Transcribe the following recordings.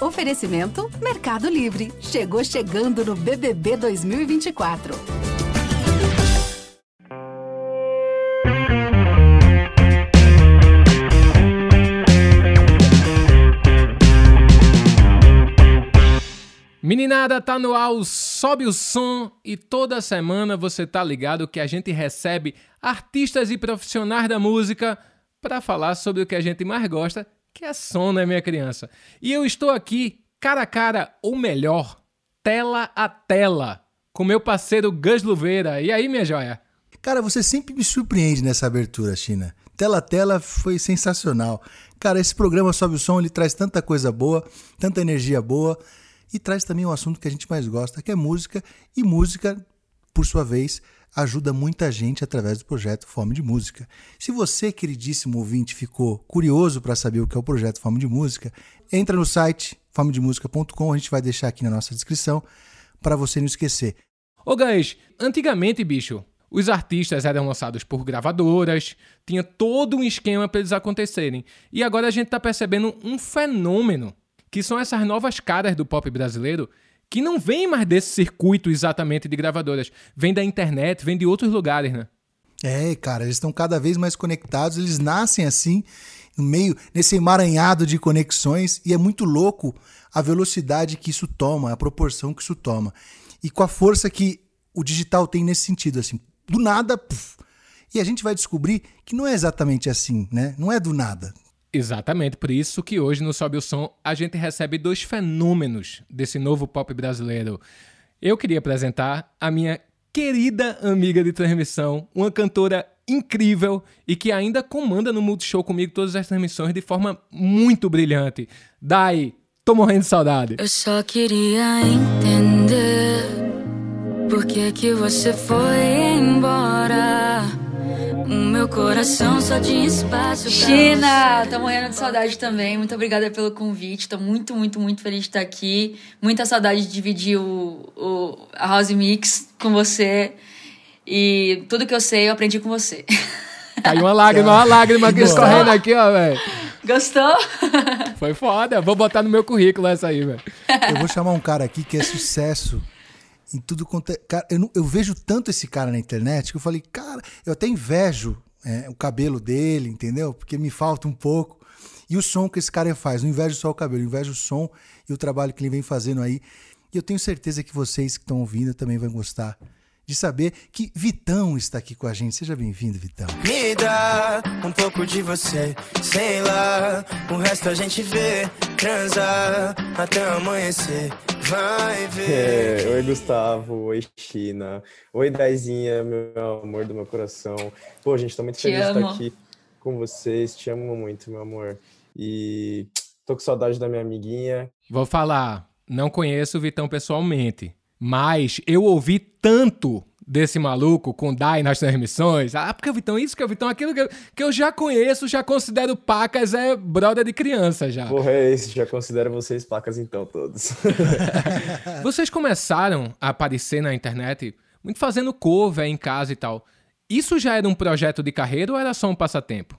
Oferecimento Mercado Livre. Chegou chegando no BBB 2024. Meninada, tá no ar, sobe o som e toda semana você tá ligado que a gente recebe artistas e profissionais da música para falar sobre o que a gente mais gosta, que é som, né, minha criança? E eu estou aqui cara a cara, ou melhor, tela a tela, com meu parceiro Gus Luveira. E aí, minha joia? Cara, você sempre me surpreende nessa abertura, China. Tela a tela foi sensacional. Cara, esse programa Sobe o Som, ele traz tanta coisa boa, tanta energia boa e traz também um assunto que a gente mais gosta, que é música. E música, por sua vez, ajuda muita gente através do projeto Fome de Música. Se você, queridíssimo ouvinte, ficou curioso para saber o que é o projeto Fome de Música, entra no site fomedemusica.com, a gente vai deixar aqui na nossa descrição para você não esquecer. Ô guys, antigamente, bicho, os artistas eram lançados por gravadoras, tinha todo um esquema para eles acontecerem. E agora a gente está percebendo um fenômeno, que são essas novas caras do pop brasileiro que não vem mais desse circuito exatamente de gravadoras, vem da internet, vem de outros lugares, né? É, cara, eles estão cada vez mais conectados, eles nascem assim, no meio, nesse emaranhado de conexões, e é muito louco a velocidade que isso toma, a proporção que isso toma. E com a força que o digital tem nesse sentido, assim, do nada, puff, e a gente vai descobrir que não é exatamente assim, né? Não é do nada. Exatamente, por isso que hoje no Sobe o Som a gente recebe dois fenômenos desse novo pop brasileiro. Eu queria apresentar a minha querida amiga de transmissão, uma cantora incrível e que ainda comanda no Multishow comigo todas as transmissões de forma muito brilhante. Dai, tô morrendo de saudade. Eu só queria entender por que que você foi embora. O meu coração só tinha espaço pra China, tô morrendo de saudade também. Muito obrigada pelo convite. Tô muito, muito, muito feliz de estar aqui. Muita saudade de dividir o, o a House Mix com você. E tudo que eu sei, eu aprendi com você. Caiu uma lágrima, uma lágrima aqui escorrendo aqui, ó, velho. Gostou? Foi foda. Vou botar no meu currículo essa aí, velho. Eu vou chamar um cara aqui que é sucesso em tudo quanto é. Cara, eu, não- eu vejo tanto esse cara na internet que eu falei, cara, eu até invejo é, o cabelo dele, entendeu? Porque me falta um pouco. E o som que esse cara faz. Não invejo só o cabelo, invejo o som e o trabalho que ele vem fazendo aí. E eu tenho certeza que vocês que estão ouvindo também vão gostar de saber que Vitão está aqui com a gente. Seja bem-vindo, Vitão. Me dá um pouco de você, sei lá. O resto a gente vê, transa até amanhecer. Vai ver. É, oi, Gustavo. Oi, China. Oi, Daizinha, meu amor do meu coração. Pô, gente, tô muito Te feliz de amo. estar aqui com vocês. Te amo muito, meu amor. E tô com saudade da minha amiguinha. Vou falar, não conheço o Vitão pessoalmente, mas eu ouvi tanto desse maluco com Dai nas transmissões. Ah, porque o Vitão isso, que o Vitão aquilo que eu, que eu já conheço, já considero pacas, é brother de criança já. Porra, é esse. Já considero vocês placas então, todos. Vocês começaram a aparecer na internet muito fazendo cover em casa e tal. Isso já era um projeto de carreira ou era só um passatempo?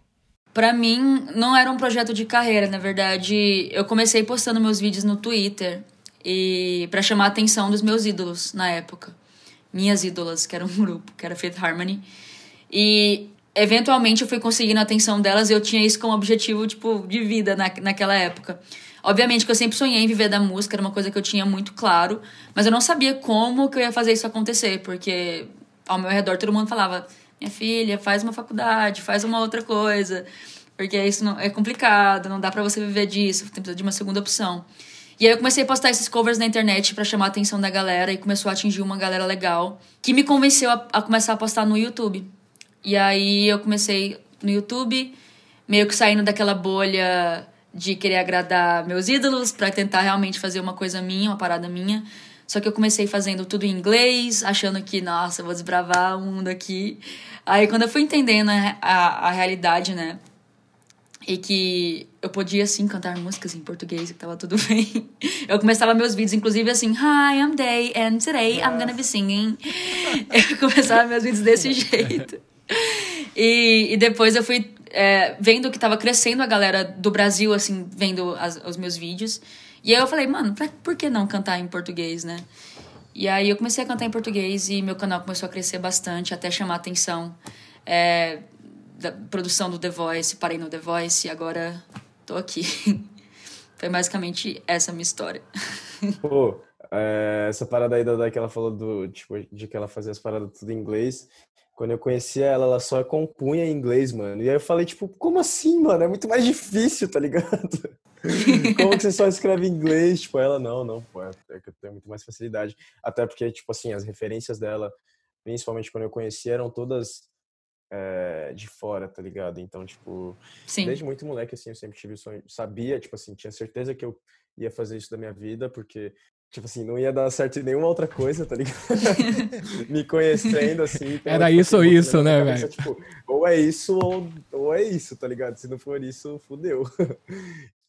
Pra mim, não era um projeto de carreira, na verdade, eu comecei postando meus vídeos no Twitter e para chamar a atenção dos meus ídolos na época. Minhas ídolas, que era um grupo, que era Faith Harmony. E eventualmente eu fui conseguindo a atenção delas e eu tinha isso como objetivo, tipo, de vida na, naquela época. Obviamente que eu sempre sonhei em viver da música, era uma coisa que eu tinha muito claro, mas eu não sabia como que eu ia fazer isso acontecer, porque ao meu redor todo mundo falava: minha filha, faz uma faculdade, faz uma outra coisa, porque isso não, é complicado, não dá pra você viver disso, tem precisa de uma segunda opção. E aí eu comecei a postar esses covers na internet pra chamar a atenção da galera e começou a atingir uma galera legal, que me convenceu a, a começar a postar no YouTube. E aí eu comecei no YouTube, meio que saindo daquela bolha de querer agradar meus ídolos pra tentar realmente fazer uma coisa minha, uma parada minha. Só que eu comecei fazendo tudo em inglês, achando que, nossa, vou desbravar o mundo aqui. Aí quando eu fui entendendo a, a, a realidade, né? E que eu podia, sim, cantar músicas em português e que tava tudo bem. Eu começava meus vídeos, inclusive, assim... Hi, I'm Day, and today I'm gonna be singing. Eu começava meus vídeos desse jeito. E, e depois eu fui é, vendo que tava crescendo a galera do Brasil, assim, vendo as, os meus vídeos. E aí eu falei, mano, pra, por que não cantar em português, né? E aí eu comecei a cantar em português e meu canal começou a crescer bastante, até chamar atenção é, da produção do The Voice. Parei no The Voice e agora tô aqui. Foi basicamente essa minha história. Pô, é, essa parada aí da, da que ela falou do, tipo, de que ela fazia as paradas tudo em inglês. Quando eu conhecia ela, ela só compunha em inglês, mano. E aí eu falei, tipo, como assim, mano? É muito mais difícil, tá ligado? como que você só escreve em inglês? Tipo, ela, não, não, pô, é que eu tenho muito mais facilidade. Até porque, tipo assim, as referências dela, principalmente quando eu conheci, eram todas é, de fora, tá ligado? Então, tipo, Sim. desde muito moleque, assim, eu sempre tive o sonho, sabia, tipo assim, tinha certeza que eu ia fazer isso da minha vida, porque Tipo assim, não ia dar certo em nenhuma outra coisa, tá ligado? Me conhecendo, assim. Então, Era tipo, isso ou assim, isso, né, cabeça, velho? Tipo, ou é isso ou, ou é isso, tá ligado? Se não for isso, fudeu.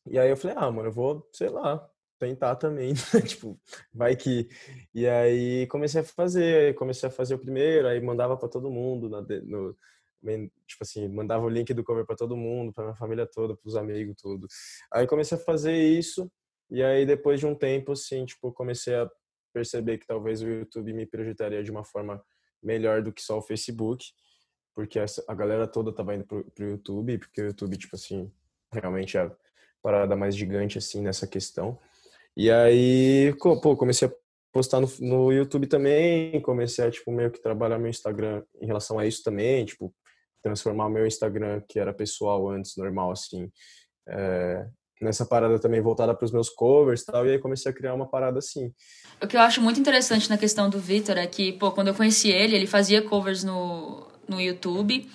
E aí eu falei, ah, mano, eu vou, sei lá, tentar também, né? tipo, vai que. E aí comecei a fazer, comecei a fazer o primeiro, aí mandava para todo mundo, na, no, tipo assim, mandava o link do cover para todo mundo, para minha família toda, para os amigos, tudo. Aí comecei a fazer isso. E aí, depois de um tempo, assim, tipo, comecei a perceber que talvez o YouTube me projetaria de uma forma melhor do que só o Facebook, porque a galera toda tava indo pro, pro YouTube, porque o YouTube, tipo assim, realmente é a parada mais gigante, assim, nessa questão. E aí, pô, comecei a postar no, no YouTube também, comecei a, tipo, meio que trabalhar meu Instagram em relação a isso também, tipo, transformar o meu Instagram, que era pessoal antes, normal, assim, é, nessa parada também voltada para os meus covers e tal, e aí comecei a criar uma parada assim. O que eu acho muito interessante na questão do Vitor é que, pô, quando eu conheci ele, ele fazia covers no, no YouTube.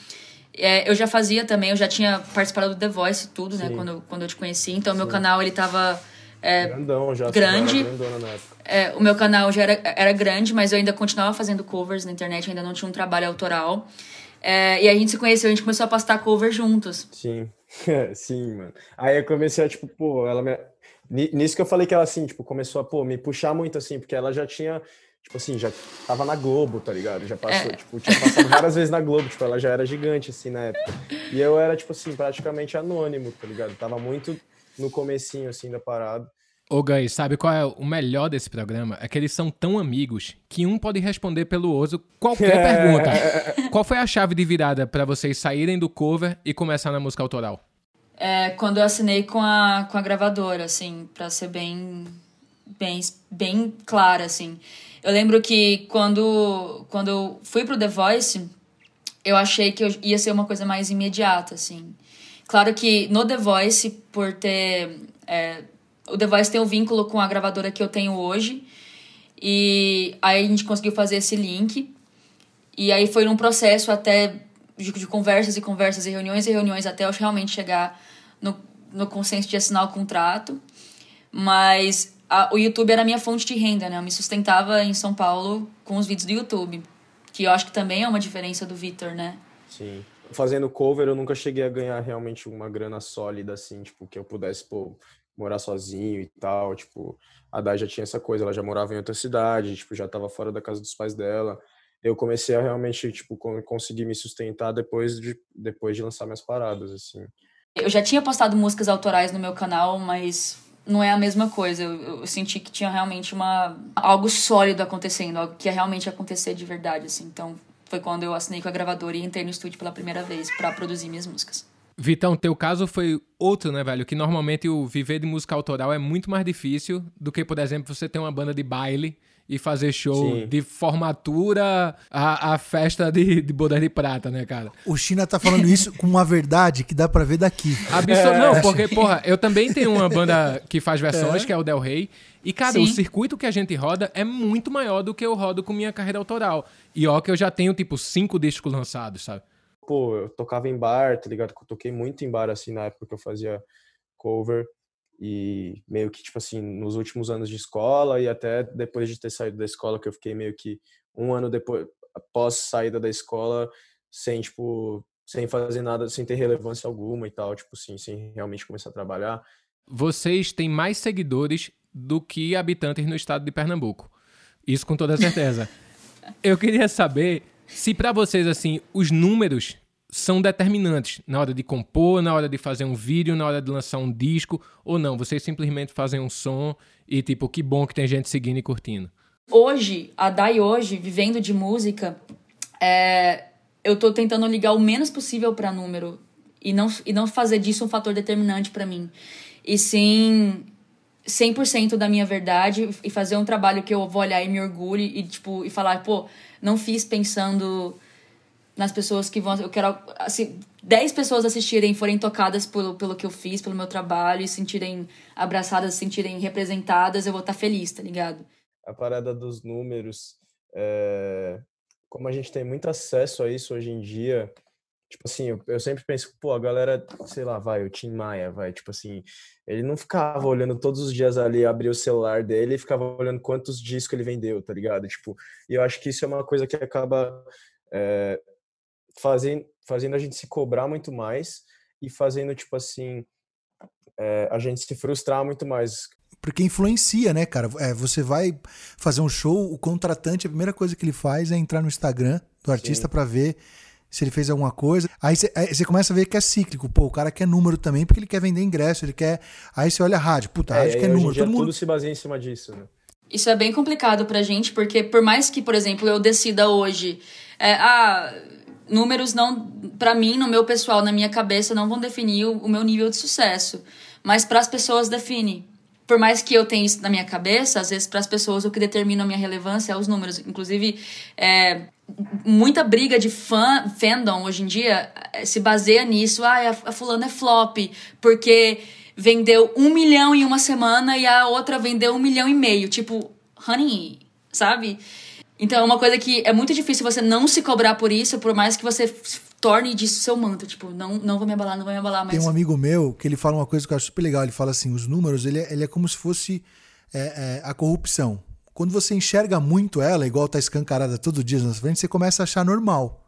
É, eu já fazia também, eu já tinha participado do The Voice e tudo, né, Sim. quando, quando eu te conheci. Então, Sim. meu canal, ele tava... É, Grandão já, grande. na época. é, o meu canal já era, era grande, mas eu ainda continuava fazendo covers na internet, ainda não tinha um trabalho autoral. É, e a gente se conheceu, a gente começou a postar covers juntos. Sim, sim, mano. Aí eu comecei a, tipo, pô, ela me... Ni- Nisso que eu falei que ela, assim, tipo, começou a, pô, me puxar muito, assim, porque ela já tinha, tipo assim, já tava na Globo, tá ligado? Já passou, É. tipo, tinha passado várias vezes na Globo, tipo, ela já era gigante, assim, na época. E eu era, tipo assim, praticamente anônimo, tá ligado? Tava muito no comecinho, assim, da parada. Ô, Gai, sabe qual é o melhor desse programa? É que eles são tão amigos que um pode responder pelo outro qualquer pergunta. Qual foi a chave de virada pra vocês saírem do cover e começar na música autoral? É, quando eu assinei com a, com a gravadora, assim, pra ser bem, bem, bem clara, assim. Eu lembro que quando, quando eu fui pro The Voice, eu achei que eu ia ser uma coisa mais imediata, assim. Claro que no The Voice, por ter... é, o The Voice tem um vínculo com a gravadora que eu tenho hoje, e aí a gente conseguiu fazer esse link, e aí foi num processo até de, de conversas e conversas e reuniões e reuniões até eu realmente chegar no, no consenso de assinar o contrato. Mas a- o YouTube era a minha fonte de renda, né? Eu me sustentava em São Paulo com os vídeos do YouTube. Que eu acho que também é uma diferença do Vitor, né? Sim. Fazendo cover, eu nunca cheguei a ganhar realmente uma grana sólida, assim, tipo, que eu pudesse, pô, morar sozinho e tal. Tipo, a Dai já tinha essa coisa, ela já morava em outra cidade, tipo, já tava fora da casa dos pais dela. Eu comecei a realmente, tipo, con- conseguir me sustentar depois de, depois de lançar minhas paradas, assim. Eu já tinha postado músicas autorais no meu canal, mas não é a mesma coisa. Eu, eu senti que tinha realmente uma algo sólido acontecendo, algo que ia realmente acontecer de verdade, assim. Então, foi quando eu assinei com a gravadora e entrei no estúdio pela primeira vez pra produzir minhas músicas. Vitão, teu caso foi outro, né, velho? Que normalmente o viver de música autoral é muito mais difícil do que, por exemplo, você ter uma banda de baile e fazer show Sim. de formatura a, a festa de, de bodas de prata, né, cara? O China tá falando isso com uma verdade que dá pra ver daqui. Absol... Não, porque, porra, eu também tenho uma banda que faz versões, que é o Del Rey. E, cara, Sim. o circuito que a gente roda é muito maior do que eu rodo com minha carreira autoral. E ó, que eu já tenho, tipo, cinco discos lançados, sabe? Pô, eu tocava em bar, tá ligado? Eu toquei muito em bar, assim, na época que eu fazia cover. E meio que, tipo assim, nos últimos anos de escola e até depois de ter saído da escola, que eu fiquei meio que um ano depois, após saída da escola, sem, tipo, sem fazer nada, sem ter relevância alguma e tal, tipo assim, sem realmente começar a trabalhar. Vocês têm mais seguidores do que habitantes no estado de Pernambuco. Isso com toda certeza. eu queria saber se pra vocês, assim, os números são determinantes na hora de compor, na hora de fazer um vídeo, na hora de lançar um disco, ou não? Vocês simplesmente fazem um som e, tipo, que bom que tem gente seguindo e curtindo. Hoje, a Dai hoje, vivendo de música, é, eu tô tentando ligar o menos possível para número e não, e não fazer disso um fator determinante para mim. E sim 100% da minha verdade e fazer um trabalho que eu vou olhar e me orgulhe e tipo e falar, pô, não fiz pensando nas pessoas que vão. Eu quero. Assim, 10 pessoas assistirem forem tocadas pelo, pelo que eu fiz, pelo meu trabalho, e sentirem abraçadas, sentirem representadas, eu vou estar tá feliz, tá ligado? A parada dos números. É... Como a gente tem muito acesso a isso hoje em dia, tipo assim, eu, eu sempre penso, pô, a galera, sei lá, vai, o Tim Maia, vai, tipo assim, ele não ficava olhando todos os dias ali, abrir o celular dele e ficava olhando quantos discos ele vendeu, tá ligado? Tipo, e eu acho que isso é uma coisa que acaba é, fazendo, fazendo a gente se cobrar muito mais e fazendo, tipo assim, é, a gente se frustrar muito mais. Porque influencia, né, cara? É, você vai fazer um show, o contratante, a primeira coisa que ele faz é entrar no Instagram do artista para ver se ele fez alguma coisa. Aí você começa a ver que é cíclico. Pô, o cara quer número também porque ele quer vender ingresso, ele quer. Aí você olha a rádio, puta, a é, rádio quer número. Todo mundo... tudo se baseia em cima disso, né? Isso é bem complicado pra gente, porque por mais que, por exemplo, eu decida hoje, é, ah, números não, para mim, no meu pessoal, na minha cabeça, não vão definir o, o meu nível de sucesso, mas para as pessoas define. Por mais que eu tenha isso na minha cabeça, às vezes para as pessoas o que determina a minha relevância é os números. Inclusive, é, muita briga de fã, fandom hoje em dia é, se baseia nisso. Ah, a, a fulana é flop, porque vendeu um milhão em uma semana e a outra vendeu um milhão e meio. Tipo, honey, sabe? Então é uma coisa que é muito difícil você não se cobrar por isso, por mais que você torne disso seu manto. Tipo, não, não vou me abalar, não vou me abalar. Mas... Tem um amigo meu que ele fala uma coisa que eu acho super legal. Ele fala assim: os números, ele é, ele é como se fosse é, é, a corrupção. Quando você enxerga muito ela, igual tá escancarada todo dia na frente, você começa a achar normal.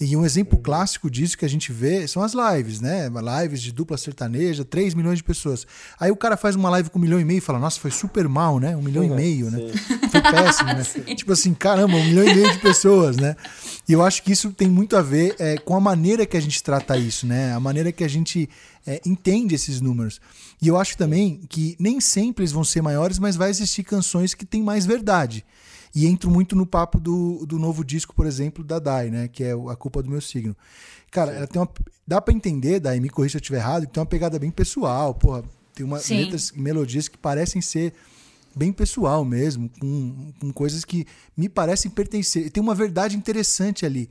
E um exemplo clássico disso que a gente vê são as lives, né? Lives de dupla sertaneja, 3 milhões de pessoas. Aí o cara faz uma live com um milhão e meio e fala, nossa, foi super mal, né? Um milhão uhum, e meio, né? Foi péssimo, né? Tipo assim, caramba, um milhão e meio de pessoas, né? E eu acho que isso tem muito a ver é, com a maneira que a gente trata isso, né? A maneira que a gente é, entende esses números. E eu acho também que nem sempre eles vão ser maiores, mas vai existir canções que têm mais verdade. E entro muito no papo do, do novo disco, por exemplo, da Dai, né? Que é A Culpa do Meu Signo. Cara, ela tem uma. Dá pra entender, Dai, me corrija se eu estiver errado, que tem uma pegada bem pessoal, porra. Tem uma, letras melodias que parecem ser bem pessoal mesmo, com, com coisas que me parecem pertencer. Tem uma verdade interessante ali.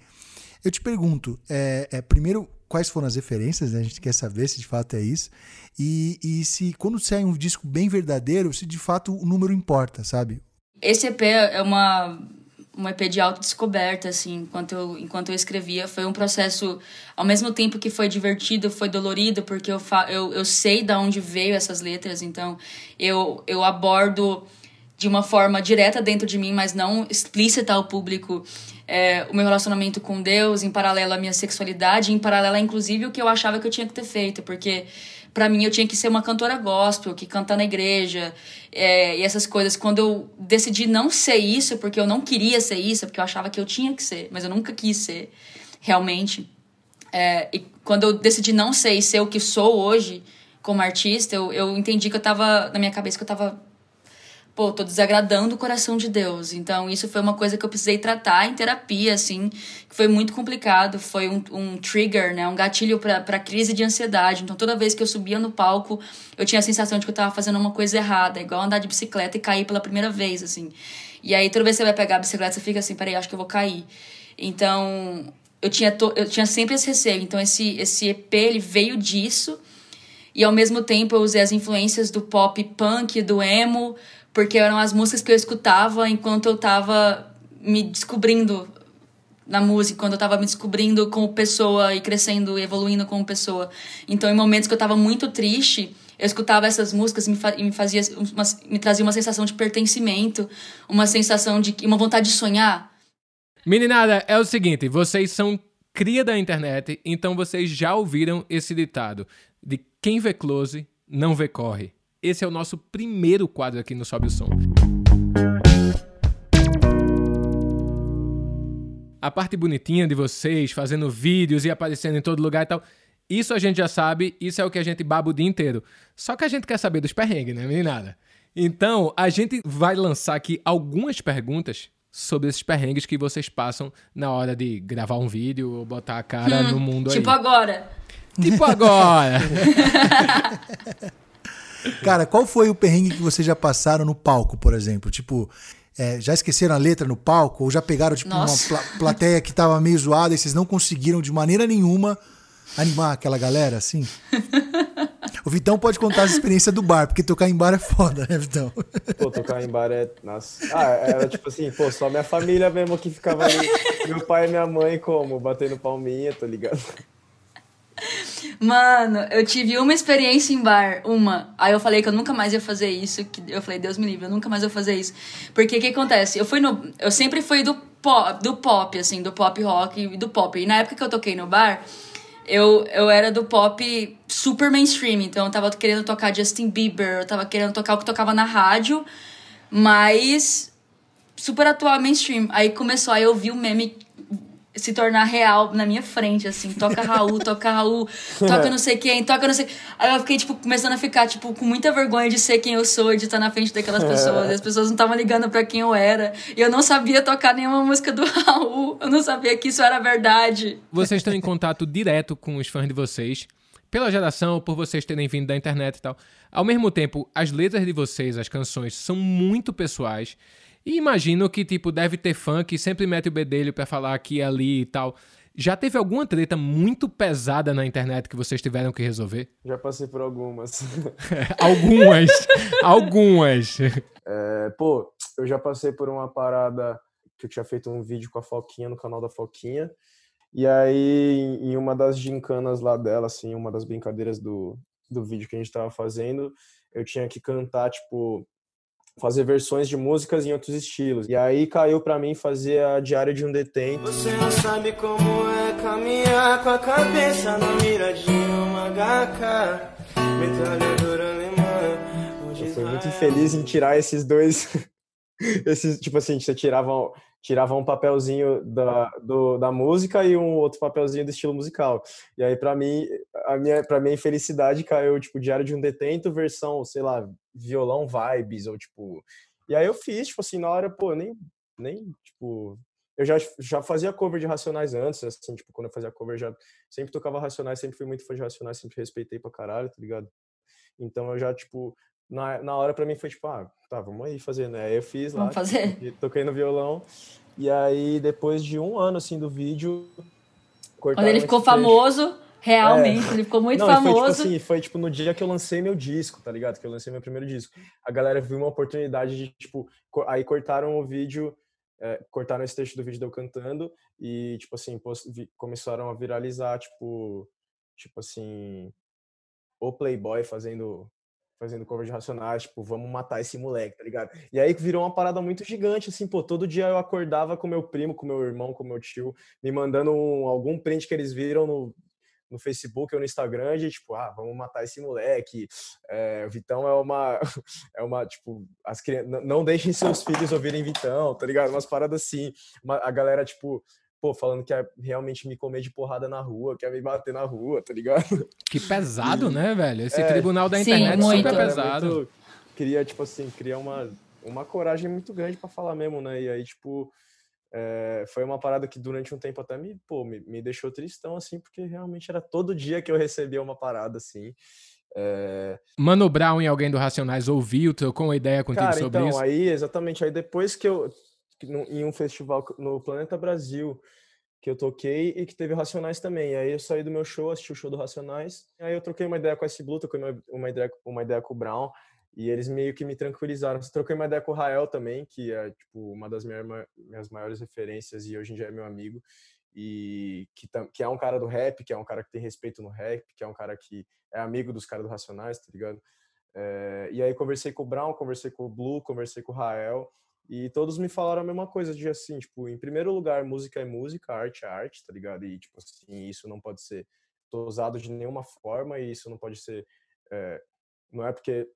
Eu te pergunto, é, é, primeiro, quais foram as referências, né? a gente quer saber se de fato é isso, e, e se quando sai um disco bem verdadeiro, se de fato o número importa, sabe? Esse EP é uma, uma EP de autodescoberta, assim, enquanto eu, enquanto eu escrevia. Foi um processo, ao mesmo tempo que foi divertido, foi dolorido, porque eu, fa eu, eu sei de onde veio essas letras, então eu, eu abordo de uma forma direta dentro de mim, mas não explícita ao público, é, o meu relacionamento com Deus, em paralelo à minha sexualidade, em paralelo, inclusive, o que eu achava que eu tinha que ter feito, porque para mim eu tinha que ser uma cantora gospel, que canta na igreja é, e essas coisas. Quando eu decidi não ser isso, porque eu não queria ser isso, porque eu achava que eu tinha que ser, mas eu nunca quis ser realmente. É, e quando eu decidi não ser e ser o que sou hoje como artista, eu, eu entendi que eu tava, na minha cabeça, que eu tava pô, tô desagradando o coração de Deus. Então, isso foi uma coisa que eu precisei tratar em terapia, assim, que foi muito complicado. Foi um, um trigger, né? Um gatilho para crise de ansiedade. Então, toda vez que eu subia no palco, eu tinha a sensação de que eu tava fazendo uma coisa errada, igual andar de bicicleta e cair pela primeira vez, assim. E aí, toda vez que você vai pegar a bicicleta, você fica assim, peraí, acho que eu vou cair. Então, eu tinha, to... eu tinha sempre esse receio. Então, esse, esse EP, ele veio disso. E ao mesmo tempo eu usei as influências do pop punk, do emo, porque eram as músicas que eu escutava enquanto eu tava me descobrindo na música, quando eu tava me descobrindo como pessoa e crescendo e evoluindo como pessoa. Então, em momentos que eu tava muito triste, eu escutava essas músicas e me, fa me fazia uma, me trazia uma sensação de pertencimento, uma sensação de uma vontade de sonhar. Meninada, é o seguinte, vocês são cria da internet, então vocês já ouviram esse ditado de quem vê close não vê corre. Esse é o nosso primeiro quadro aqui no Sobe o Som. a parte bonitinha de vocês, fazendo vídeos e aparecendo em todo lugar e tal. Isso a gente já sabe, isso é o que a gente baba o dia inteiro. Só que a gente quer saber dos perrengues, né, meninada? Então, a gente vai lançar aqui algumas perguntas sobre esses perrengues que vocês passam na hora de gravar um vídeo ou botar a cara Hum, no mundo Tipo aí. agora. Tipo agora. Cara, qual foi o perrengue que vocês já passaram no palco, por exemplo? Tipo, é, já esqueceram a letra no palco? Ou já pegaram, tipo, Nossa. uma pla- plateia que tava meio zoada e vocês não conseguiram de maneira nenhuma animar aquela galera, assim? O Vitão pode contar essa experiência do bar, porque tocar em bar é foda, né, Vitão? Pô, tocar em bar é. Nossa. Ah, era tipo assim, pô, só minha família mesmo que ficava ali. Meu pai e minha mãe, como? Batendo palminha, tá ligado? Mano, eu tive uma experiência em bar, uma. Aí eu falei que eu nunca mais ia fazer isso. Que eu falei, Deus me livre, eu nunca mais vou fazer isso. Porque o que acontece? Eu fui no. Eu sempre fui do pop, do pop, assim, do pop rock e do pop. E na época que eu toquei no bar, eu, eu era do pop super mainstream. Então eu tava querendo tocar Justin Bieber, eu tava querendo tocar o que tocava na rádio, mas super atual mainstream. Aí começou, aí eu vi o meme se tornar real na minha frente, assim, toca Raul, toca Raul, toca não sei quem, toca não sei. Aí eu fiquei, tipo, começando a ficar, tipo, com muita vergonha de ser quem eu sou, de estar na frente daquelas pessoas. E as pessoas não estavam ligando pra quem eu era. E eu não sabia tocar nenhuma música do Raul. Eu não sabia que isso era verdade. vocês estão em contato direto com os fãs de vocês, pela geração, por vocês terem vindo da internet e tal. Ao mesmo tempo, as letras de vocês, as canções, são muito pessoais. E imagino que, tipo, deve ter fã que sempre mete o bedelho pra falar aqui e ali e tal. Já teve alguma treta muito pesada na internet que vocês tiveram que resolver? Já passei por algumas. algumas. algumas. É, pô, eu já passei por uma parada que eu tinha feito um vídeo com a Foquinha no canal da Foquinha. E aí, em em uma das gincanas lá dela, assim, uma das brincadeiras do, do vídeo que a gente tava fazendo, eu tinha que cantar, tipo, fazer versões de músicas em outros estilos. E aí caiu pra mim fazer a Diário de um Detento. Você não sabe como é caminhar com a cabeça na mira de uma HK. Metralhadora alemã. onde Eu fui muito infeliz em tirar esses dois. esses, tipo assim, você tirava, tirava um papelzinho da, do, da música e um outro papelzinho do estilo musical. E aí, pra mim, a minha, pra minha infelicidade, caiu, tipo, Diário de um Detento, versão, sei lá, violão vibes, ou tipo. E aí eu fiz, tipo assim, na hora, pô, nem, nem, tipo. Eu já, já fazia cover de Racionais antes, assim, tipo, quando eu fazia cover, já sempre tocava Racionais, sempre fui muito fã de Racionais, sempre respeitei pra caralho, tá ligado? Então eu já, tipo, na, na hora pra mim foi tipo, ah, tá, vamos aí fazer, né? Aí eu fiz lá, Vamos fazer. toquei- no violão. E aí, depois de um ano, assim, do vídeo. Quando ele ficou famoso, realmente, ele ficou muito Não, e foi tipo famoso. assim, foi tipo no dia que eu lancei meu disco, tá ligado? Que eu lancei meu primeiro disco. A galera viu uma oportunidade de, tipo, aí cortaram o vídeo, é, cortaram esse trecho do vídeo de eu cantando e, tipo assim, começaram a viralizar, tipo, tipo assim, o Playboy fazendo fazendo cover de Racionais, tipo, vamos matar esse moleque, tá ligado? E aí virou uma parada muito gigante, assim, pô, todo dia eu acordava com meu primo, com meu irmão, com meu tio, me mandando um- algum print que eles viram no, no Facebook ou no Instagram de tipo, ah, vamos matar esse moleque. É, o Vitão é uma, é uma, tipo, as crianças, não deixem seus filhos ouvirem Vitão, tá ligado? Umas paradas assim. Uma- a galera, tipo, pô, falando que quer realmente me comer de porrada na rua, quer me bater na rua, tá ligado? Que pesado, né, velho? Esse É. tribunal da Sim, internet muito. super Era pesado. muito- queria, tipo assim, criar uma, uma coragem muito grande pra falar mesmo, né? E aí, tipo, é, foi uma parada que durante um tempo até me, pô, me, me deixou tristão, assim, porque realmente era todo dia que eu recebia uma parada, assim. É, Mano Brown e alguém do Racionais ouviu, trocou uma ideia contigo Cara, sobre então, isso? aí, exatamente, aí depois que eu, em um festival no Planeta Brasil, que eu toquei e que teve Racionais também, aí eu saí do meu show, assisti o show do Racionais, aí eu troquei uma ideia com esse Blue, troquei uma, uma, ideia, uma ideia com o Brown, e eles meio que me tranquilizaram. Troquei uma ideia com o Rael também, que é, tipo, uma das minhas, ma- minhas maiores referências e hoje em dia é meu amigo, e que, que é um cara do rap, que é um cara que tem respeito no rap, que é um cara que é amigo dos caras do Racionais, tá ligado? É, e aí conversei com o Brown, conversei com o Blue, conversei com o Rael, e todos me falaram a mesma coisa, de assim, tipo, em primeiro lugar, música é música, arte é arte, tá ligado? E, tipo assim, isso não pode ser usado de nenhuma forma, e isso não pode ser, é, não é porque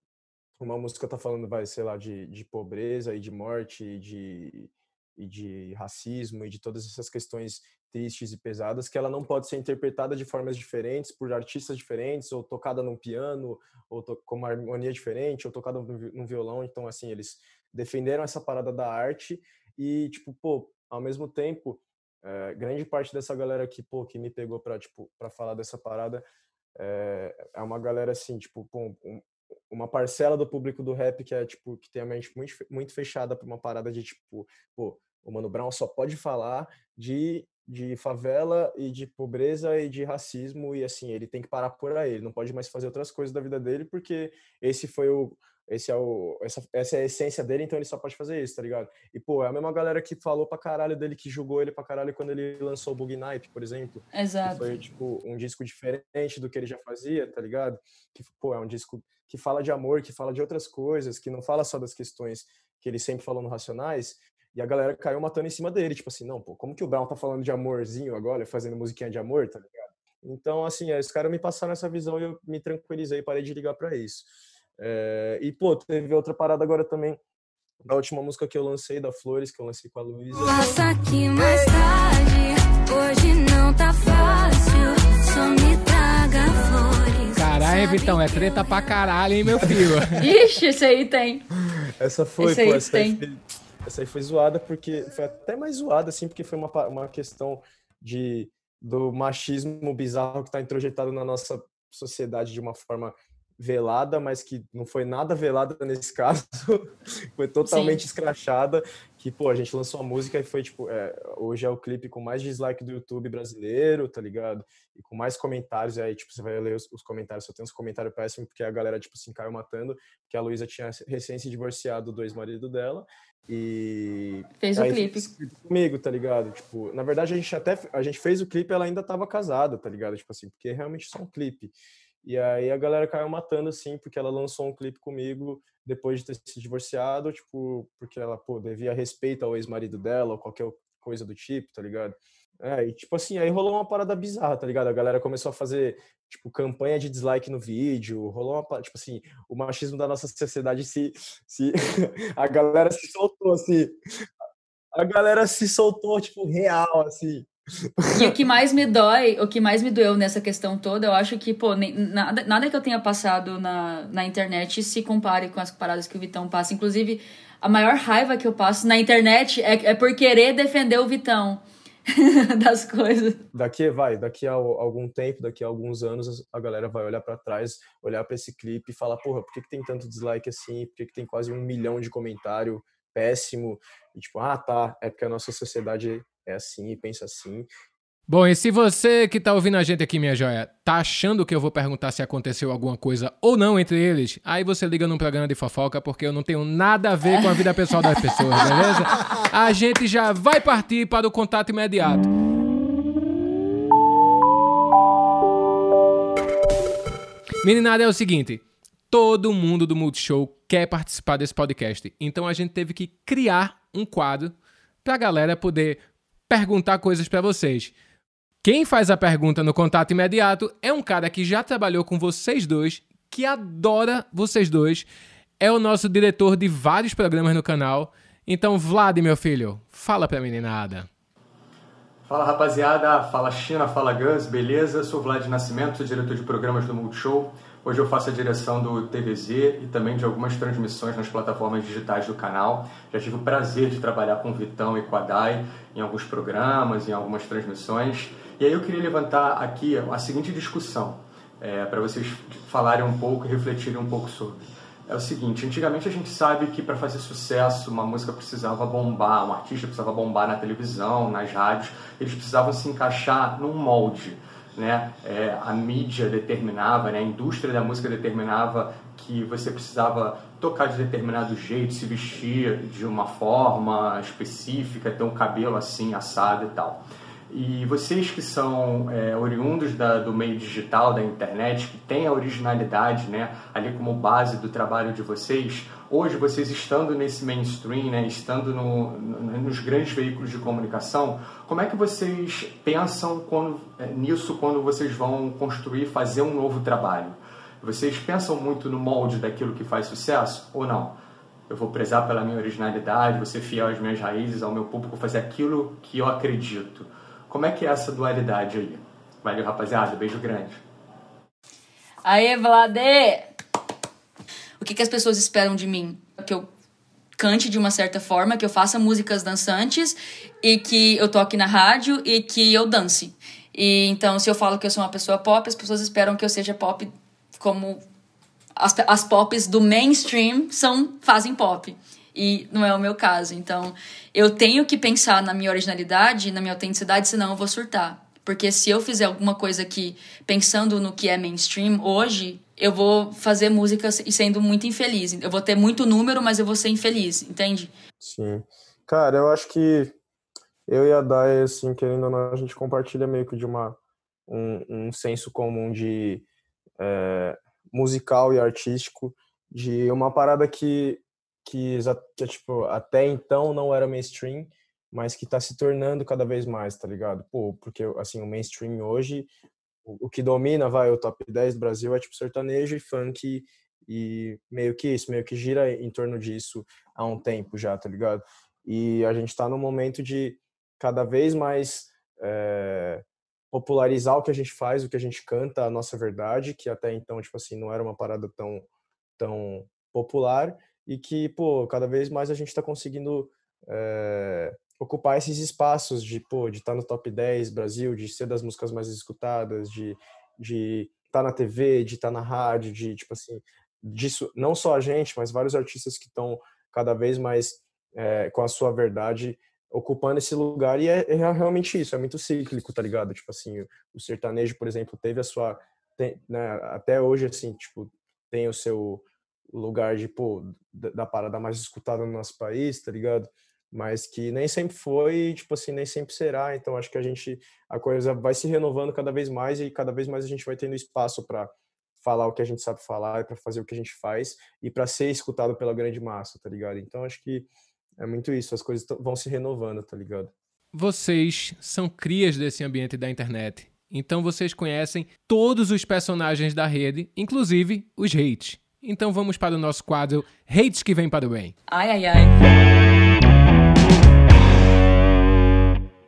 uma música tá falando, vai, sei lá, de, de pobreza e de morte e de, e de racismo e de todas essas questões tristes e pesadas que ela não pode ser interpretada de formas diferentes por artistas diferentes ou tocada num piano ou com uma harmonia diferente ou tocada num violão. Então assim eles defenderam essa parada da arte e tipo pô ao mesmo tempo é, grande parte dessa galera que pô que me pegou para tipo para falar dessa parada é, é, uma galera assim tipo pô, um, uma parcela do público do rap que é tipo que tem a mente muito, muito fechada para uma parada de tipo pô o Mano Brown só pode falar de de favela e de pobreza e de racismo e assim ele tem que parar por aí ele não pode mais fazer outras coisas da vida dele porque esse foi o esse é o essa, essa é a essência dele então ele só pode fazer isso tá ligado e pô é a mesma galera que falou pra caralho dele que julgou ele pra caralho quando ele lançou o Bug Night por exemplo exato que foi tipo um disco diferente do que ele já fazia tá ligado que pô é um disco que fala de amor que fala de outras coisas que não fala só das questões que ele sempre falou no Racionais e a galera caiu matando em cima dele, tipo assim, não, pô, como que o Brown tá falando de amorzinho agora, fazendo musiquinha de amor, tá ligado? Então, assim, é, os caras me passaram essa visão e eu me tranquilizei e parei de ligar para isso. É, e, pô, teve outra parada agora também, da última música que eu lancei, da Flores, que eu lancei com a Luísa. Passa aqui mais tarde, hoje não tá fácil, só me traga flores. Caralho, Vitão, é treta pra caralho, hein, meu filho? Ixi, esse aí tem. Essa foi, esse pô, essa tem. aí essa aí foi zoada porque foi até mais zoada assim, porque foi uma, uma questão de do machismo bizarro que está introjetado na nossa sociedade de uma forma velada, mas que não foi nada velada nesse caso, foi totalmente Sim. escrachada, que, pô, a gente lançou a música e foi, tipo, é, hoje é o clipe com mais dislike do YouTube brasileiro, tá ligado? E com mais comentários, aí, tipo, você vai ler os, os comentários, só tem uns comentários péssimos, porque a galera, tipo assim, caiu matando, porque a Luísa tinha recém se divorciado do ex-marido dela, e fez o clipe comigo, tá ligado? Tipo, na verdade a gente até a gente fez o clipe, ela ainda tava casada, tá ligado? Tipo assim, porque é realmente só um clipe. E aí a galera caiu matando assim, porque ela lançou um clipe comigo depois de ter se divorciado, tipo, porque ela, pô, devia respeito ao ex-marido dela ou qualquer coisa do tipo, tá ligado? É, e tipo assim, aí rolou uma parada bizarra, tá ligado? A galera começou a fazer, tipo, campanha de dislike no vídeo, rolou uma, tipo assim, o machismo da nossa sociedade se, se a galera se soltou, assim, a galera se soltou, tipo, real, assim. E o que mais me dói, o que mais me doeu nessa questão toda, eu acho que, pô, nem, nada, nada que eu tenha passado na, na internet se compare com as paradas que o Vitão passa. Inclusive, a maior raiva que eu passo na internet é, é por querer defender o Vitão. das coisas. Daqui vai, daqui a algum tempo, daqui a alguns anos, a galera vai olhar para trás, olhar para esse clipe e falar, porra, por que, que tem tanto dislike assim? Por que, que tem quase um milhão de comentário péssimo? E tipo, ah, tá, é porque a nossa sociedade é assim e pensa assim. Bom, e se você que tá ouvindo a gente aqui, minha joia, tá achando que eu vou perguntar se aconteceu alguma coisa ou não entre eles, aí você liga num programa de fofoca, porque eu não tenho nada a ver com a vida pessoal das pessoas, beleza? A gente já vai partir para o contato imediato. Meninada, é o seguinte, todo mundo do Multishow quer participar desse podcast, então a gente teve que criar um quadro pra galera poder perguntar coisas para vocês. Quem faz a pergunta no contato imediato é um cara que já trabalhou com vocês dois, que adora vocês dois, é o nosso diretor de vários programas no canal. Então, Vlad, meu filho, fala pra meninada. Fala rapaziada, fala China, fala Gus, beleza? Sou Vlad Nascimento, sou diretor de programas do Multishow. Hoje eu faço a direção do TVZ e também de algumas transmissões nas plataformas digitais do canal. Já tive o prazer de trabalhar com o Vitão e com a Dai em alguns programas, em algumas transmissões. E aí eu queria levantar aqui a seguinte discussão, é, para vocês falarem um pouco e refletirem um pouco sobre. É o seguinte, antigamente a gente sabe que para fazer sucesso uma música precisava bombar, um artista precisava bombar na televisão, nas rádios, eles precisavam se encaixar num molde. Né? É, a mídia determinava, né? a indústria da música determinava que você precisava tocar de determinado jeito, se vestir de uma forma específica, ter um cabelo assim, assado e tal. E vocês que são é, oriundos da, do meio digital, da internet, que têm a originalidade né, ali como base do trabalho de vocês, hoje vocês estando nesse mainstream, né, estando no, no, nos grandes veículos de comunicação, como é que vocês pensam quando, é, nisso quando vocês vão construir, fazer um novo trabalho? Vocês pensam muito no molde daquilo que faz sucesso ou não? eu vou prezar pela minha originalidade, vou ser fiel às minhas raízes, ao meu público, fazer aquilo que eu acredito. Como é que é essa dualidade aí? Valeu, rapaziada. Beijo grande. Aê, Vlade! O que, que as pessoas esperam de mim? Que eu cante de uma certa forma, que eu faça músicas dançantes e que eu toque na rádio e que eu dance. E então, se eu falo que eu sou uma pessoa pop, as pessoas esperam que eu seja pop como as, as pops do mainstream são fazem pop. E não é o meu caso. Então, eu tenho que pensar na minha originalidade, na minha autenticidade, senão eu vou surtar. Porque se eu fizer alguma coisa aqui pensando no que é mainstream hoje, eu vou fazer música e sendo muito infeliz. Eu vou ter muito número, mas eu vou ser infeliz, entende? Sim. Cara, eu acho que eu e a Dai, assim, querendo ou não, a gente compartilha meio que de uma, um, um senso comum de é, musical e artístico, de uma parada que, que, que, tipo, até então não era mainstream, mas que está se tornando cada vez mais, tá ligado? Pô, porque, assim, o mainstream hoje, o, que domina, vai, o top 10 do Brasil é, tipo, sertanejo e funk e meio que isso, meio que gira em torno disso há um tempo já, tá ligado? E a gente está num momento de cada vez mais é, popularizar o que a gente faz, o que a gente canta, a nossa verdade, que até então, tipo assim, não era uma parada tão, tão popular e que, pô, cada vez mais a gente está conseguindo é, ocupar esses espaços de, pô, de estar tá no top 10 Brasil, de ser das músicas mais escutadas, de de estar tá na TV, de estar tá na rádio, de, tipo assim, disso, não só a gente, mas vários artistas que estão cada vez mais é, com a sua verdade ocupando esse lugar e é, é, realmente isso, é muito cíclico, tá ligado? Tipo assim, o sertanejo, por exemplo, teve a sua tem, né, até hoje assim, tipo, tem o seu lugar de, pô, da, da parada mais escutada no nosso país, tá ligado? Mas que nem sempre foi, tipo assim, nem sempre será. Então acho que a gente a coisa vai se renovando cada vez mais e cada vez mais a gente vai tendo espaço para falar o que a gente sabe falar e para fazer o que a gente faz e para ser escutado pela grande massa, tá ligado? Então acho que é muito isso, as coisas vão se renovando, tá ligado? Vocês são crias desse ambiente da internet. Então vocês conhecem todos os personagens da rede, inclusive os hates. Então vamos para o nosso quadro Hates que vem para o bem. Ai, ai, ai.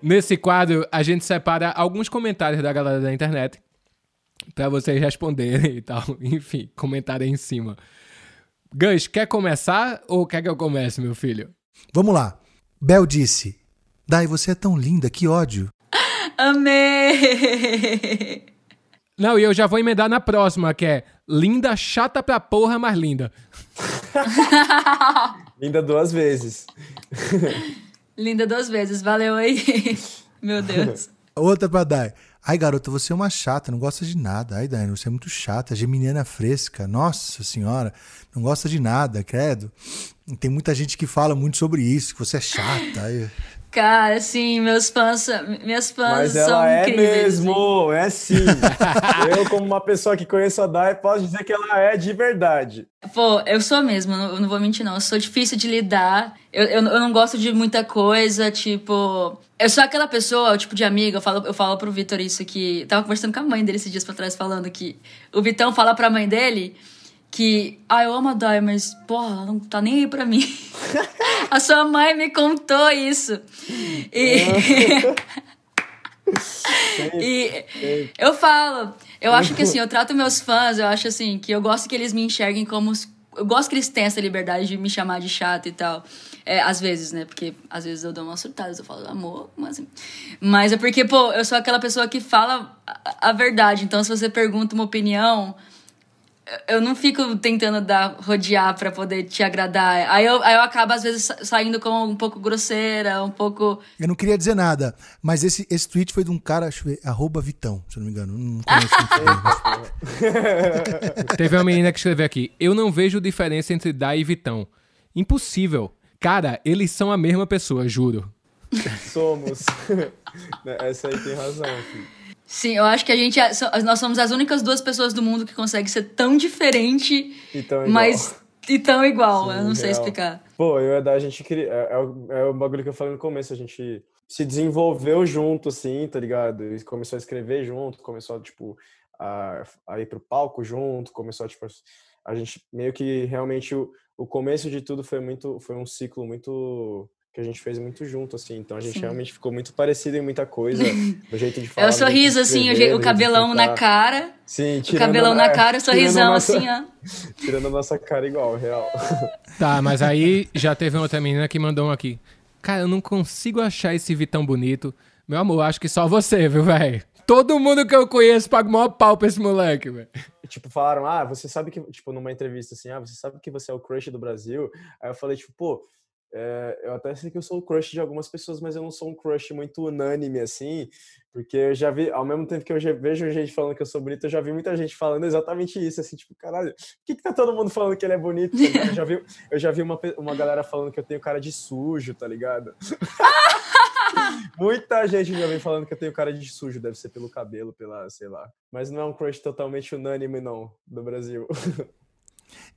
Nesse quadro, a gente separa alguns comentários da galera da internet para vocês responderem e tal. Enfim, comentarem em cima. Gus, quer começar ou quer que eu comece, meu filho? Vamos lá. Bel disse: Dai, você é tão linda, que ódio. Amei! Não, e eu já vou emendar na próxima, que é linda, chata pra porra, mas linda. linda duas vezes. Linda duas vezes, valeu aí. Meu Deus. Outra pra Dai. Ai, garota, você é uma chata, não gosta de nada. Ai, Dai, você é muito chata, geminiana fresca. Nossa senhora, não gosta de nada, credo. Tem muita gente que fala muito sobre isso, que você é chata. Cara, sim, meus fãs, minhas fãs Mas são é incríveis. mesmo, assim. é sim. eu, como uma pessoa que conheço a Dai, posso dizer que ela é de verdade. Pô, eu sou mesmo, eu não vou mentir não. Eu sou difícil de lidar. Eu, eu, eu não gosto de muita coisa, tipo... Eu sou aquela pessoa, o tipo de amiga, eu falo, eu falo pro Vitor isso que... Tava conversando com a mãe dele esses dias pra trás, falando que o Vitão fala pra mãe dele que, ah, eu amo a Dai, mas, porra, ela não tá nem aí pra mim. a sua mãe me contou isso. E. e eu falo, eu acho que assim, eu trato meus fãs, eu acho assim, que eu gosto que eles me enxerguem como. Eu gosto que eles tenham essa liberdade de me chamar de chato e tal. É, às vezes, né? Porque às vezes eu dou umas surtadas, eu falo, amor, mas assim. Mas é porque, pô, eu sou aquela pessoa que fala a, a verdade. Então, se você pergunta uma opinião eu não fico tentando dar rodear para poder te agradar. Aí eu, aí eu acabo, às vezes, saindo como um pouco grosseira, um pouco. Eu não queria dizer nada, mas esse, esse tweet foi de um cara, deixa eu ver, arroba Vitão, se eu não me engano. Não conheço Teve uma menina que escreveu aqui: Eu não vejo diferença entre Dai e Vitão. Impossível. Cara, eles são a mesma pessoa, juro. Somos. Essa aí tem razão, filho. Sim, eu acho que a gente é, nós somos as únicas duas pessoas do mundo que conseguem ser tão diferente, e tão igual. mas e tão igual. Sim, eu não sei real. explicar. Pô, eu e a da gente queria. É, é, o, é o bagulho que eu falei no começo, a gente se desenvolveu junto, assim, tá ligado? E começou a escrever junto, começou, tipo, a, a ir pro palco junto, começou, tipo, a gente meio que realmente o, o começo de tudo foi muito, foi um ciclo muito que a gente fez muito junto, assim. Então a gente Sim. realmente ficou muito parecido em muita coisa, no jeito de falar. É o sorriso, assim, o, escrever, o cabelão na cara. Sim, O tirando, cabelão na cara, o sorrisão, nossa- assim, ó. Tirando a nossa cara igual, real. Tá, mas aí já teve outra menina que mandou um aqui. Cara, eu não consigo achar esse Vitão bonito. Meu amor, acho que só você, viu, velho? Todo mundo que eu conheço paga o maior pau pra esse moleque, velho. tipo, falaram, ah, você sabe que, tipo, numa entrevista assim, ah, você sabe que você é o crush do Brasil? Aí eu falei, tipo, pô, é, eu até sei que eu sou o crush de algumas pessoas, mas eu não sou um crush muito unânime, assim, porque eu já vi, ao mesmo tempo que eu vejo gente falando que eu sou bonito, eu já vi muita gente falando exatamente isso, assim, tipo, caralho, por que que tá todo mundo falando que ele é bonito? tá? Eu já vi, eu já vi uma, uma galera falando que eu tenho cara de sujo, tá ligado? Muita gente já vem falando que eu tenho cara de sujo, deve ser pelo cabelo, pela, sei lá. Mas não é um crush totalmente unânime, não, do Brasil.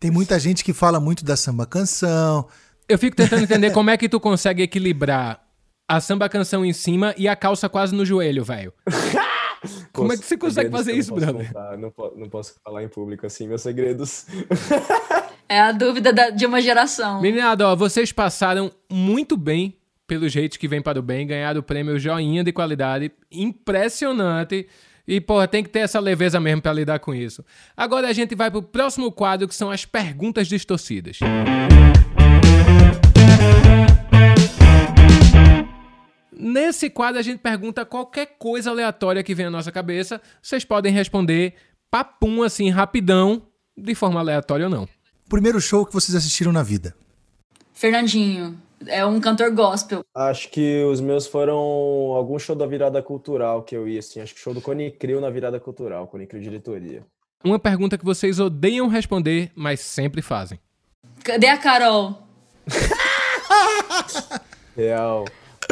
Tem muita gente que fala muito da samba canção. Eu fico tentando entender como é que tu consegue equilibrar a samba canção em cima e a calça quase no joelho, velho. Como é que você consegue fazer isso, não posso brother? contar, Não, não posso falar em público assim, meus segredos. É a dúvida da- de uma geração. Meninada, ó, vocês passaram muito bem pelo jeito que vem para o bem, ganharam o prêmio Joinha de qualidade, impressionante. E, porra, tem que ter essa leveza mesmo pra lidar com isso. Agora a gente vai pro próximo quadro, que são as perguntas distorcidas. Nesse quadro a gente pergunta qualquer coisa aleatória que vem à nossa cabeça. Vocês podem responder papum assim, rapidão, de forma aleatória ou não. Primeiro show que vocês assistiram na vida. Fernandinho. É um cantor gospel. Acho que os meus foram algum show da virada cultural que eu ia, assim. Acho que show do Cone Crew na virada cultural, Cone Crew diretoria. Uma pergunta que vocês odeiam responder, mas sempre fazem. Cadê a Carol? Real.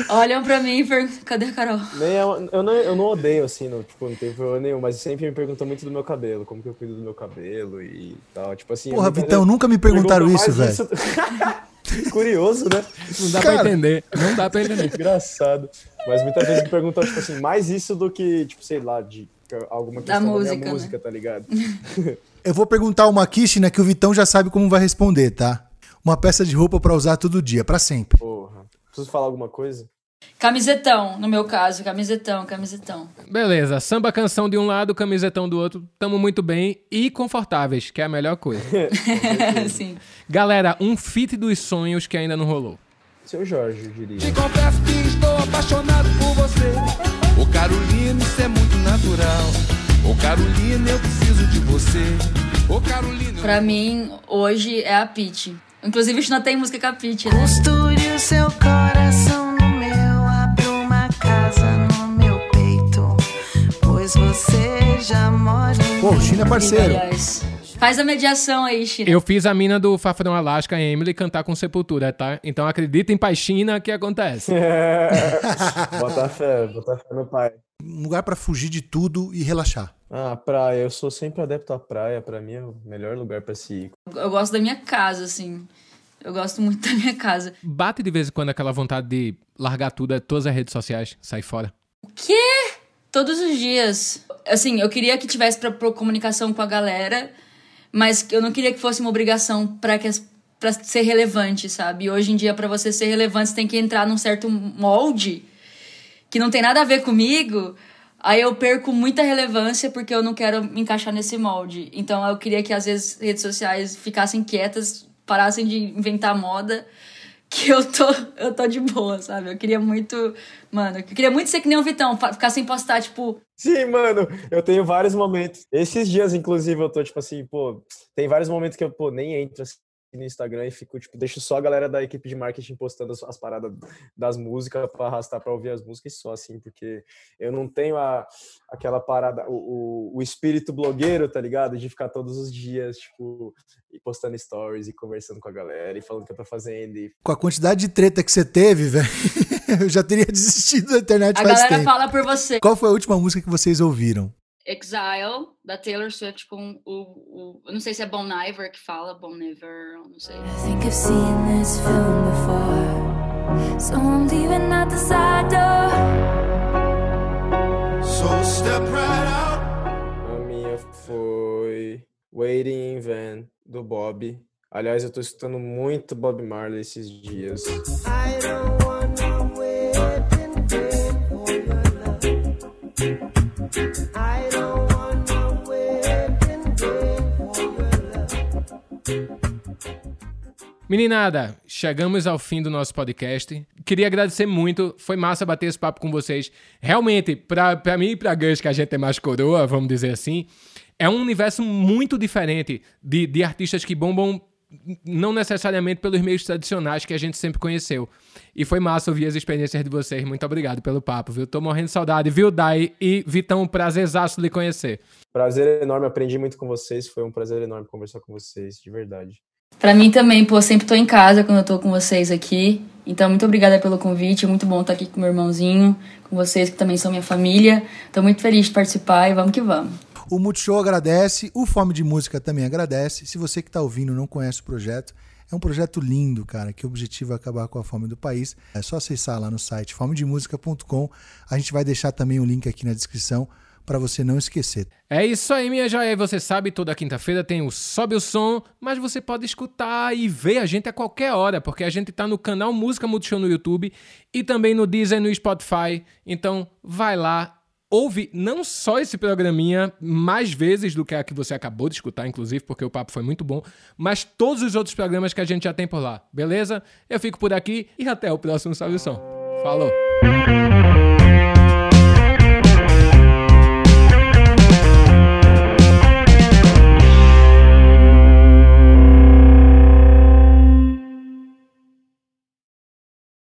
Olham pra mim e perguntam, cadê a Carol? Nem é uma- eu, não, eu não odeio, assim, não, tipo, não tem problema nenhum, mas sempre me perguntam muito do meu cabelo, como que eu cuido do meu cabelo e tal. Tipo assim. Porra, muitas Vitão, nunca me perguntaram isso, velho. isso- Curioso, né? Não dá Cara. pra entender. Não dá pra entender. Engraçado. Mas muitas vezes me perguntam, tipo assim, mais isso do que, tipo, sei lá, de alguma Da questão da, música, minha né? música, tá ligado? Eu vou perguntar uma aqui, China, que o Vitão já sabe como vai responder, tá? Uma peça de roupa pra usar todo dia, pra sempre. Porra. Preciso falar alguma coisa? Camisetão, no meu caso, camisetão, camisetão. Beleza, samba canção de um lado, camisetão do outro. Tamo muito bem e confortáveis, que é a melhor coisa. Sim. Galera, um fit dos sonhos que ainda não rolou. Seu Jorge, eu diria. Te confesso que estou apaixonado por você. Ô Carolina, isso é muito natural. Ô Carolina, eu preciso de você. Ô Carolina. Pra mim, hoje é a Pitty. Inclusive, a gente não tem música com a Pitty, né? Costure o seu coração no meu, abra uma casa no meu peito, pois você já mora em Pô, o China é parceiro. Aliás, faz a mediação aí, China. Eu fiz a mina do Fafrão Alaska, Emily, cantar com Sepultura, tá? Então acredita em Paixina que acontece. bota fé, bota fé no pai. Um lugar pra fugir de tudo e relaxar. Ah, praia. Eu sou sempre adepto à praia. Pra mim é o melhor lugar pra se ir. Eu gosto da minha casa, assim. Eu gosto muito da minha casa. Bate de vez em quando aquela vontade de largar tudo, é todas as redes sociais, sair fora. O quê? Todos os dias. Assim, eu queria que tivesse pra, pra comunicação com a galera, mas eu não queria que fosse uma obrigação pra que para ser relevante, sabe? Hoje em dia, pra você ser relevante, você tem que entrar num certo molde que não tem nada a ver comigo. Aí eu perco muita relevância porque eu não quero me encaixar nesse molde. Então eu queria que às vezes redes sociais ficassem quietas, parassem de inventar moda, que eu tô, eu tô de boa, sabe? Eu queria muito, mano, eu queria muito ser que nem o Vitão, ficar sem postar, tipo, Sim, mano, eu tenho vários momentos. Esses dias, inclusive, eu tô tipo assim, pô, tem vários momentos que eu, pô, nem entro assim no Instagram e fico, tipo, deixo só a galera da equipe de marketing postando as, as paradas das músicas pra arrastar pra ouvir as músicas só, assim, porque eu não tenho a, aquela parada, o, o, o espírito blogueiro, tá ligado? De ficar todos os dias, tipo, e postando stories e conversando com a galera e falando o que eu tô fazendo e Com a quantidade de treta que você teve, velho, eu já teria desistido da internet a faz galera tempo. fala por você. Qual foi a última música que vocês ouviram? Exile, da Taylor Swift com o, o eu não sei se é Bon Iver que fala, Bon Iver, eu não sei. I think I've seen this film before. So I'm leaving out the side door. So step right out. A minha foi Waiting in Van, do Bob. Aliás, eu tô escutando muito Bob Marley esses dias. I don't wanna wait for your love. Meninada, chegamos ao fim do nosso podcast. Queria agradecer muito, foi massa bater esse papo com vocês. Realmente, pra mim e pra Gus, que a gente é mais coroa, vamos dizer assim, é um universo muito diferente de, de artistas que bombam não necessariamente pelos meios tradicionais que a gente sempre conheceu. E foi massa ouvir as experiências de vocês. Muito obrigado pelo papo, viu? Tô morrendo de saudade, viu, Dai? E Vitão, prazerzaço de conhecer. Prazer enorme, aprendi muito com vocês. Foi um prazer enorme conversar com vocês, de verdade. Pra mim também, pô, sempre tô em casa quando eu tô com vocês aqui. Então, muito obrigada pelo convite. É muito bom estar aqui com meu irmãozinho, com vocês que também são minha família. Tô muito feliz de participar e vamos que vamos. O Multishow agradece, o Fome de Música também agradece. Se você que está ouvindo não conhece o projeto, é um projeto lindo, cara, que o objetivo é acabar com a fome do país. É só acessar lá no site fomedemusica.com. A gente vai deixar também o link aqui na descrição para você não esquecer. É isso aí, minha joia. Você sabe, toda quinta-feira tem o Sobe o Som, mas você pode escutar e ver a gente a qualquer hora, porque a gente tá no canal Música Multishow no YouTube e também no Deezer e no Spotify. Então, vai lá, ouve não só esse programinha mais vezes do que a que você acabou de escutar, inclusive, porque o papo foi muito bom, mas todos os outros programas que a gente já tem por lá, beleza? Eu fico por aqui e até o próximo Sobe o Som. Falou!